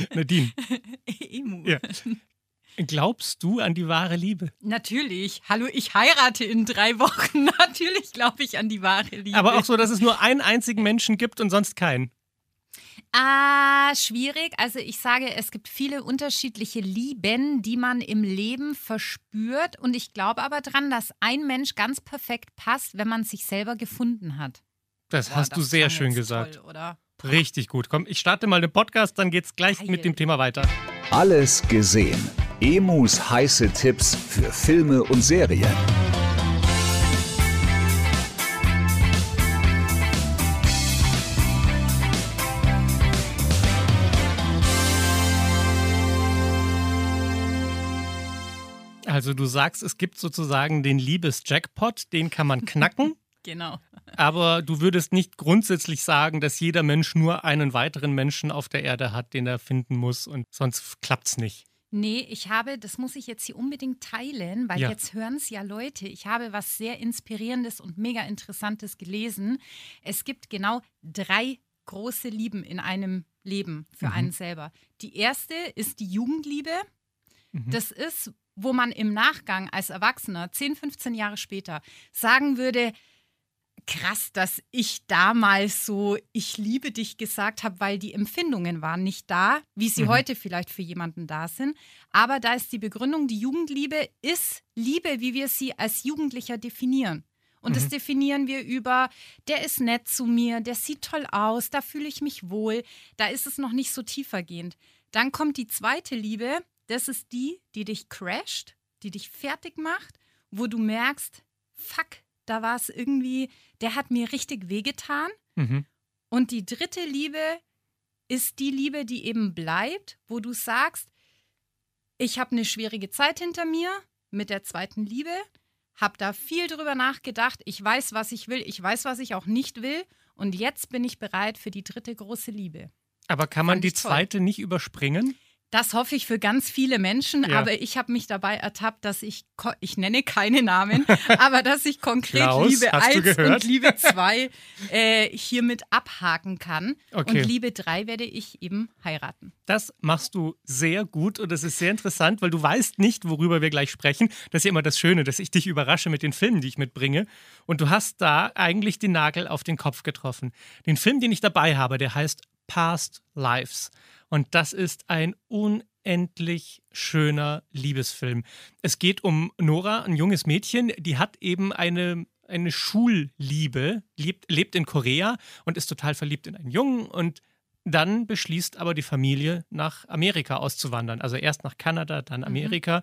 Nadine. Emu. Ja. Glaubst du an die wahre Liebe? Natürlich. Hallo, ich heirate in drei Wochen. Natürlich glaube ich an die wahre Liebe. Aber auch so, dass es nur einen einzigen Menschen gibt und sonst keinen. Ah, schwierig. Also ich sage, es gibt viele unterschiedliche Lieben, die man im Leben verspürt. Und ich glaube aber dran, dass ein Mensch ganz perfekt passt, wenn man sich selber gefunden hat. Das Boah, hast du das sehr klang schön gesagt. Toll, oder? Richtig gut. Komm, ich starte mal den Podcast, dann geht's gleich Geil. mit dem Thema weiter. Alles gesehen. Emus heiße Tipps für Filme und Serien. Also du sagst, es gibt sozusagen den Liebes-Jackpot, den kann man knacken. Genau. Aber du würdest nicht grundsätzlich sagen, dass jeder Mensch nur einen weiteren Menschen auf der Erde hat, den er finden muss und sonst klappt's nicht. Nee, ich habe, das muss ich jetzt hier unbedingt teilen, weil Ja. jetzt hören es ja Leute. Ich habe was sehr Inspirierendes und mega Interessantes gelesen. Es gibt genau drei große Lieben in einem Leben für Mhm. einen selber. Die erste ist die Jugendliebe. Mhm. Das ist, wo man im Nachgang als Erwachsener 10, 15 Jahre später sagen würde, krass, dass ich damals so ich liebe dich gesagt habe, weil die Empfindungen waren nicht da, wie sie Mhm. heute vielleicht für jemanden da sind. Aber da ist die Begründung, die Jugendliebe ist Liebe, wie wir sie als Jugendlicher definieren. Und das Mhm. definieren wir über, der ist nett zu mir, der sieht toll aus, da fühle ich mich wohl. Da ist es noch nicht so tiefergehend. Dann kommt die zweite Liebe, das ist die, die dich crasht, die dich fertig macht, wo du merkst, fuck, da war es irgendwie, der hat mir richtig wehgetan. Mhm. Und die dritte Liebe ist die Liebe, die eben bleibt, wo du sagst, ich habe eine schwierige Zeit hinter mir mit der zweiten Liebe, habe da viel drüber nachgedacht, ich weiß, was ich will, ich weiß, was ich auch nicht will und jetzt bin ich bereit für die dritte große Liebe. Aber kann man die toll. zweite nicht überspringen? Das hoffe ich für ganz viele Menschen, Ja. aber ich habe mich dabei ertappt, dass ich, ich nenne keine Namen, aber dass ich konkret Klaus, Liebe hast du 1 gehört? und Liebe 2 äh, hiermit abhaken kann. Okay. Und Liebe 3 werde ich eben heiraten. Das machst du sehr gut und das ist sehr interessant, weil du weißt nicht, worüber wir gleich sprechen. Das ist ja immer das Schöne, dass ich dich überrasche mit den Filmen, die ich mitbringe. Und du hast da eigentlich den Nagel auf den Kopf getroffen. Den Film, den ich dabei habe, der heißt Past Lives. Und das ist ein unendlich schöner Liebesfilm. Es geht um Nora, ein junges Mädchen, die hat eben eine, eine Schulliebe, lebt, lebt in Korea und ist total verliebt in einen Jungen und dann beschließt aber die Familie, nach Amerika auszuwandern. Also erst nach Kanada, dann Amerika.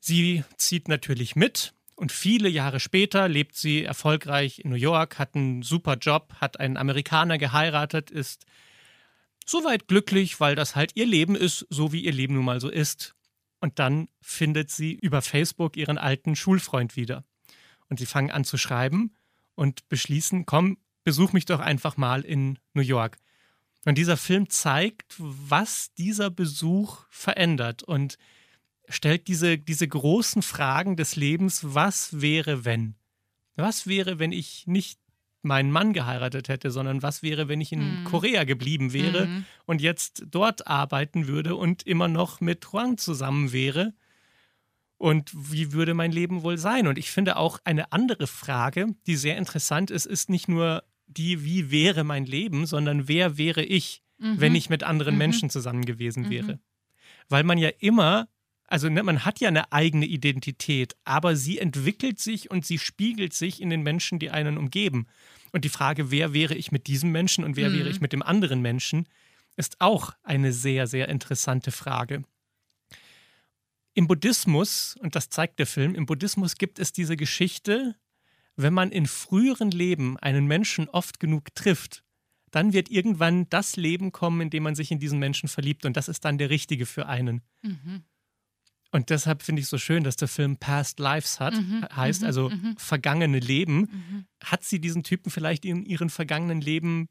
Sie zieht natürlich mit und viele Jahre später lebt sie erfolgreich in New York, hat einen super Job, hat einen Amerikaner geheiratet, ist soweit glücklich, weil das halt ihr Leben ist, so wie ihr Leben nun mal so ist. Und dann findet sie über Facebook ihren alten Schulfreund wieder. Und sie fangen an zu schreiben und beschließen, komm, besuch mich doch einfach mal in New York. Und dieser Film zeigt, was dieser Besuch verändert und stellt diese, diese großen Fragen des Lebens, was wäre, wenn? Was wäre, wenn ich nicht meinen Mann geheiratet hätte, sondern was wäre, wenn ich in Mhm. Korea geblieben wäre Mhm. und jetzt dort arbeiten würde und immer noch mit Huang zusammen wäre? Und wie würde mein Leben wohl sein? Und ich finde auch eine andere Frage, die sehr interessant ist, ist nicht nur die, wie wäre mein Leben, sondern wer wäre ich, Mhm. wenn ich mit anderen Mhm. Menschen zusammen gewesen Mhm. wäre? Weil man ja immer, also ne, man hat ja eine eigene Identität, aber sie entwickelt sich und sie spiegelt sich in den Menschen, die einen umgeben. Und die Frage, wer wäre ich mit diesem Menschen und wer Mhm. wäre ich mit dem anderen Menschen, ist auch eine sehr, sehr interessante Frage. Im Buddhismus, und das zeigt der Film, im Buddhismus gibt es diese Geschichte, wenn man in früheren Leben einen Menschen oft genug trifft, dann wird irgendwann das Leben kommen, in dem man sich in diesen Menschen verliebt und das ist dann der richtige für einen. Mhm. Und deshalb finde ich so schön, dass der Film Past Lives hat, Mhm, heißt mhm, also mhm. vergangene Leben. Mhm. Hat sie diesen Typen vielleicht in ihren vergangenen Leben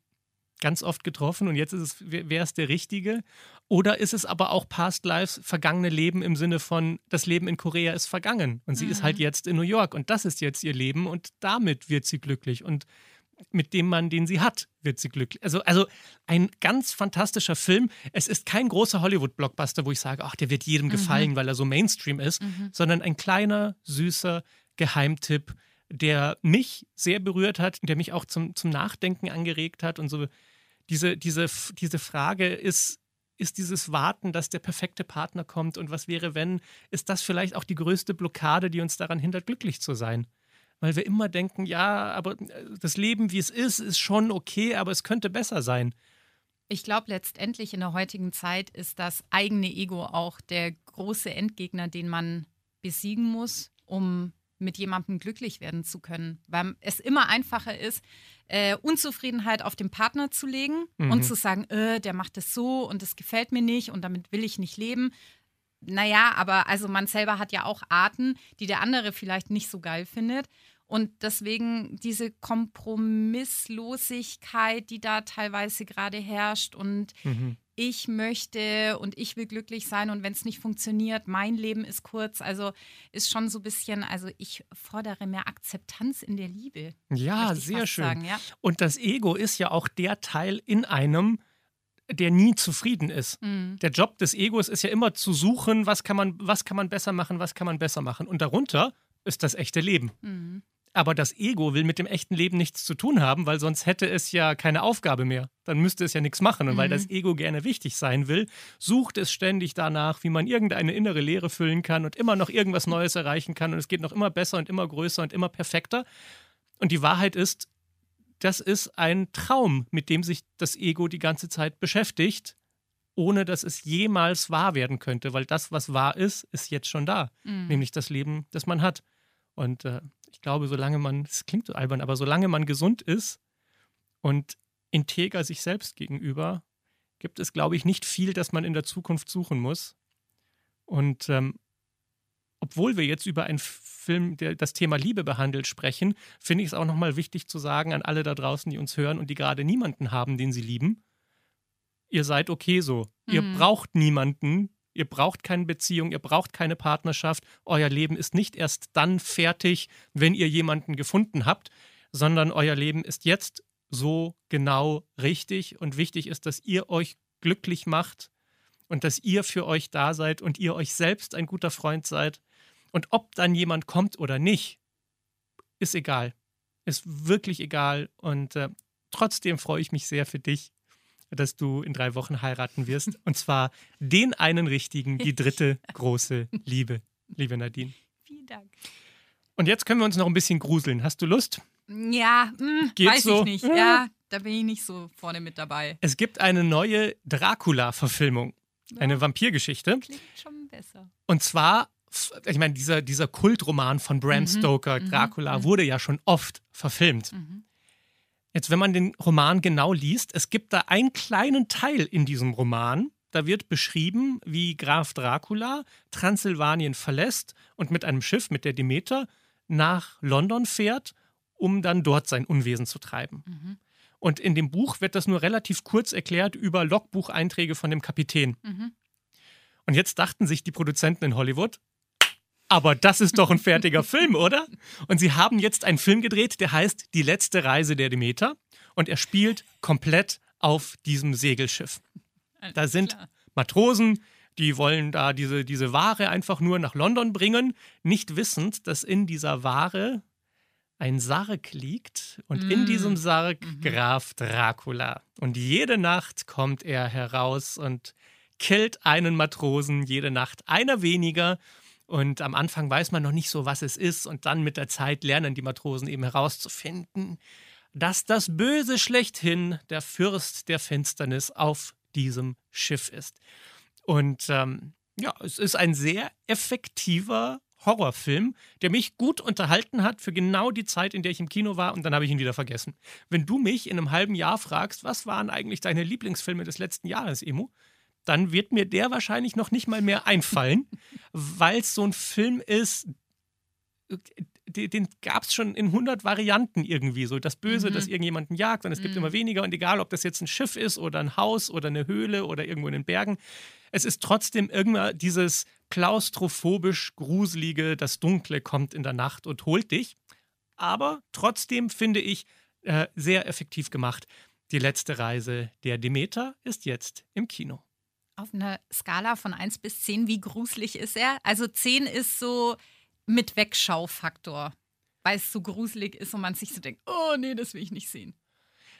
ganz oft getroffen und jetzt ist es, wäre es der richtige? Oder ist es aber auch Past Lives, vergangene Leben im Sinne von, das Leben in Korea ist vergangen und sie ist Mhm. halt jetzt in New York und das ist jetzt ihr Leben und damit wird sie glücklich. Und mit dem Mann, den sie hat, wird sie glücklich. Also, also ein ganz fantastischer Film. Es ist kein großer Hollywood-Blockbuster, wo ich sage, ach, der wird jedem mhm. gefallen, weil er so Mainstream ist, mhm. sondern ein kleiner, süßer Geheimtipp, der mich sehr berührt hat, der mich auch zum, zum Nachdenken angeregt hat und so. Diese, diese, diese Frage ist, ist dieses Warten, dass der perfekte Partner kommt und was wäre, wenn, ist das vielleicht auch die größte Blockade, die uns daran hindert, glücklich zu sein? Weil wir immer denken, ja, aber äh, das Leben, wie es ist, ist schon okay, aber es könnte besser sein. Ich glaube, letztendlich in der heutigen Zeit ist das eigene Ego auch der große Endgegner, den man besiegen muss, um mit jemandem glücklich werden zu können. Weil es immer einfacher ist, äh, Unzufriedenheit auf den Partner zu legen mhm. und zu sagen, äh, der macht es so und das gefällt mir nicht und damit will ich nicht leben. Naja, aber also man selber hat ja auch Arten, die der andere vielleicht nicht so geil findet. Und deswegen diese Kompromisslosigkeit, die da teilweise gerade herrscht und mhm ich möchte und ich will glücklich sein und wenn es nicht funktioniert, mein Leben ist kurz. Also ist schon so ein bisschen, also ich fordere mehr Akzeptanz in der Liebe. Ja, sehr schön. Sagen, ja? Und das Ego ist ja auch der Teil in einem, der nie zufrieden ist. Mhm. Der Job des Egos ist ja immer zu suchen, was kann man, was kann man besser machen, was kann man besser machen. Und darunter ist das echte Leben. Mhm. Aber das Ego will mit dem echten Leben nichts zu tun haben, weil sonst hätte es ja keine Aufgabe mehr. Dann müsste es ja nichts machen. Und mhm. weil das Ego gerne wichtig sein will, sucht es ständig danach, wie man irgendeine innere Leere füllen kann und immer noch irgendwas Neues erreichen kann. Und es geht noch immer besser und immer größer und immer perfekter. Und die Wahrheit ist, das ist ein Traum, mit dem sich das Ego die ganze Zeit beschäftigt, ohne dass es jemals wahr werden könnte, weil das, was wahr ist, ist jetzt schon da, mhm. nämlich das Leben, das man hat. Und äh, ich glaube, solange man, es klingt so albern, aber solange man gesund ist und integer sich selbst gegenüber, gibt es, glaube ich, nicht viel, das man in der Zukunft suchen muss. Und ähm, obwohl wir jetzt über einen Film, der das Thema Liebe behandelt, sprechen, finde ich es auch nochmal wichtig zu sagen an alle da draußen, die uns hören und die gerade niemanden haben, den sie lieben. Ihr seid okay so. Mhm. Ihr braucht niemanden, Ihr braucht keine Beziehung, ihr braucht keine Partnerschaft. Euer Leben ist nicht erst dann fertig, wenn ihr jemanden gefunden habt, sondern euer Leben ist jetzt so genau richtig. Und wichtig ist, dass ihr euch glücklich macht und dass ihr für euch da seid und ihr euch selbst ein guter Freund seid. Und ob dann jemand kommt oder nicht, ist egal. Ist wirklich egal. Und äh, trotzdem freue ich mich sehr für dich dass du in drei Wochen heiraten wirst. Und zwar den einen richtigen, die dritte große Liebe, liebe Nadine. Vielen Dank. Und jetzt können wir uns noch ein bisschen gruseln. Hast du Lust? Ja, mh, hm, weiß so? ich nicht. Ja, da bin ich nicht so vorne mit dabei. Es gibt eine neue Dracula-Verfilmung. Eine Vampirgeschichte. Klingt schon besser. Und zwar ich meine, dieser, dieser Kultroman von Bram mhm, Stoker, mhm, Dracula, mhm. wurde ja schon oft verfilmt. Mhm. Jetzt, wenn man den Roman genau liest, es gibt da einen kleinen Teil in diesem Roman. Da wird beschrieben, wie Graf Dracula Transsilvanien verlässt und mit einem Schiff, mit der Demeter, nach London fährt, um dann dort sein Unwesen zu treiben. Mhm. Und in dem Buch wird das nur relativ kurz erklärt über Logbucheinträge von dem Kapitän. Mhm. Und jetzt dachten sich die Produzenten in Hollywood, aber das ist doch ein fertiger Film, oder? Und sie haben jetzt einen Film gedreht, der heißt Die letzte Reise der Demeter. Und er spielt komplett auf diesem Segelschiff. Da sind Matrosen, die wollen da diese, diese Ware einfach nur nach London bringen, nicht wissend, dass in dieser Ware ein Sarg liegt und mm. in diesem Sarg mhm. Graf Dracula. Und jede Nacht kommt er heraus und killt einen Matrosen, jede Nacht einer weniger. Und am Anfang weiß man noch nicht so, was es ist. Und dann mit der Zeit lernen die Matrosen eben herauszufinden, dass das Böse schlechthin der Fürst der Finsternis auf diesem Schiff ist. Und ähm, ja, es ist ein sehr effektiver Horrorfilm, der mich gut unterhalten hat für genau die Zeit, in der ich im Kino war und dann habe ich ihn wieder vergessen. Wenn du mich in einem halben Jahr fragst, was waren eigentlich deine Lieblingsfilme des letzten Jahres, Emo, dann wird mir der wahrscheinlich noch nicht mal mehr einfallen, weil es so ein Film ist, den, den gab es schon in 100 Varianten irgendwie. So das Böse, mhm. das irgendjemanden jagt und es mhm. gibt immer weniger. Und egal, ob das jetzt ein Schiff ist oder ein Haus oder eine Höhle oder irgendwo in den Bergen, es ist trotzdem irgendwann dieses klaustrophobisch Gruselige, das Dunkle kommt in der Nacht und holt dich. Aber trotzdem finde ich, Äh, sehr effektiv gemacht. Die letzte Reise der Demeter ist jetzt im Kino. Auf einer Skala von 1 bis 10, wie gruselig ist er? Also 10 ist so mit Wegschaufaktor, weil es so gruselig ist und man sich so denkt, oh nee, das will ich nicht sehen.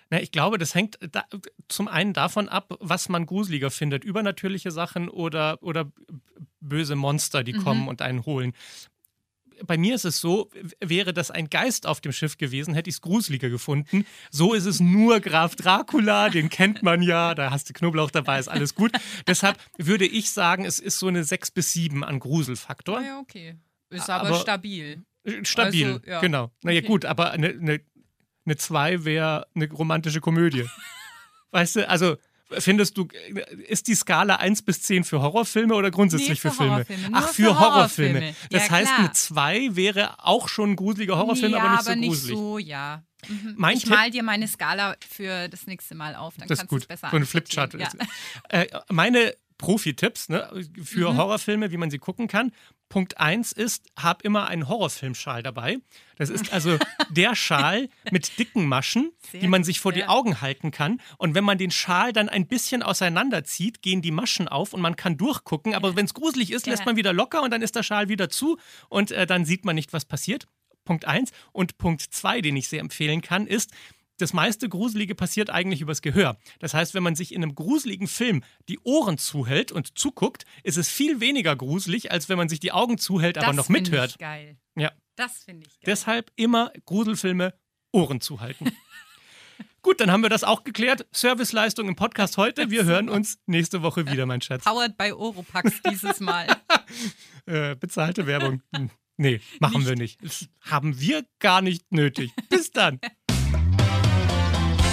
Na, ich glaube, das hängt da, zum einen davon ab, was man gruseliger findet. Übernatürliche Sachen oder, oder böse Monster, die mhm. kommen und einen holen bei mir ist es so, wäre das ein Geist auf dem Schiff gewesen, hätte ich es gruseliger gefunden. So ist es nur Graf Dracula, den kennt man ja, da hast du Knoblauch dabei, ist alles gut. Deshalb würde ich sagen, es ist so eine 6 bis 7 an Gruselfaktor. Ja, okay. Ist aber, aber stabil. Stabil, also, ja. genau. Naja, okay. gut, aber eine, eine, eine 2 wäre eine romantische Komödie. weißt du, also Findest du, ist die Skala 1 bis 10 für Horrorfilme oder grundsätzlich nee, für, für, Filme? Ach, für, für Horrorfilme. Horrorfilme. Das ja, heißt, eine 2 wäre auch schon ein gruseliger Horrorfilm, ja, aber nicht aber so gruselig. Nicht so, ja. Mhm. ich mal dir meine Skala für das nächste Mal auf, dann das kannst du es besser So eine Flipchart. Ja. Äh, meine Profi-Tipps ne, für mhm. Horrorfilme, wie man sie gucken kann. Punkt 1 ist, hab immer einen Horrorfilmschal dabei. Das ist also der Schal mit dicken Maschen, Sehr die man sich vor die Augen halten kann. Und wenn man den Schal dann ein bisschen auseinanderzieht, gehen die Maschen auf und man kann durchgucken. Aber wenn es gruselig ist, lässt man wieder locker und dann ist der Schal wieder zu und äh, dann sieht man nicht, was passiert. Punkt 1. Und Punkt 2, den ich sehr empfehlen kann, ist, das meiste Gruselige passiert eigentlich übers Gehör. Das heißt, wenn man sich in einem gruseligen Film die Ohren zuhält und zuguckt, ist es viel weniger gruselig, als wenn man sich die Augen zuhält, aber noch mithört. Ich geil. Ja. Das finde ich geil. Deshalb immer Gruselfilme Ohren zuhalten. Gut, dann haben wir das auch geklärt. Serviceleistung im Podcast heute. Wir hören uns nächste Woche wieder, mein Schatz. Powered by Oropax dieses Mal. äh, bezahlte Werbung. Hm. Nee, machen nicht. wir nicht. Das haben wir gar nicht nötig. Bis dann.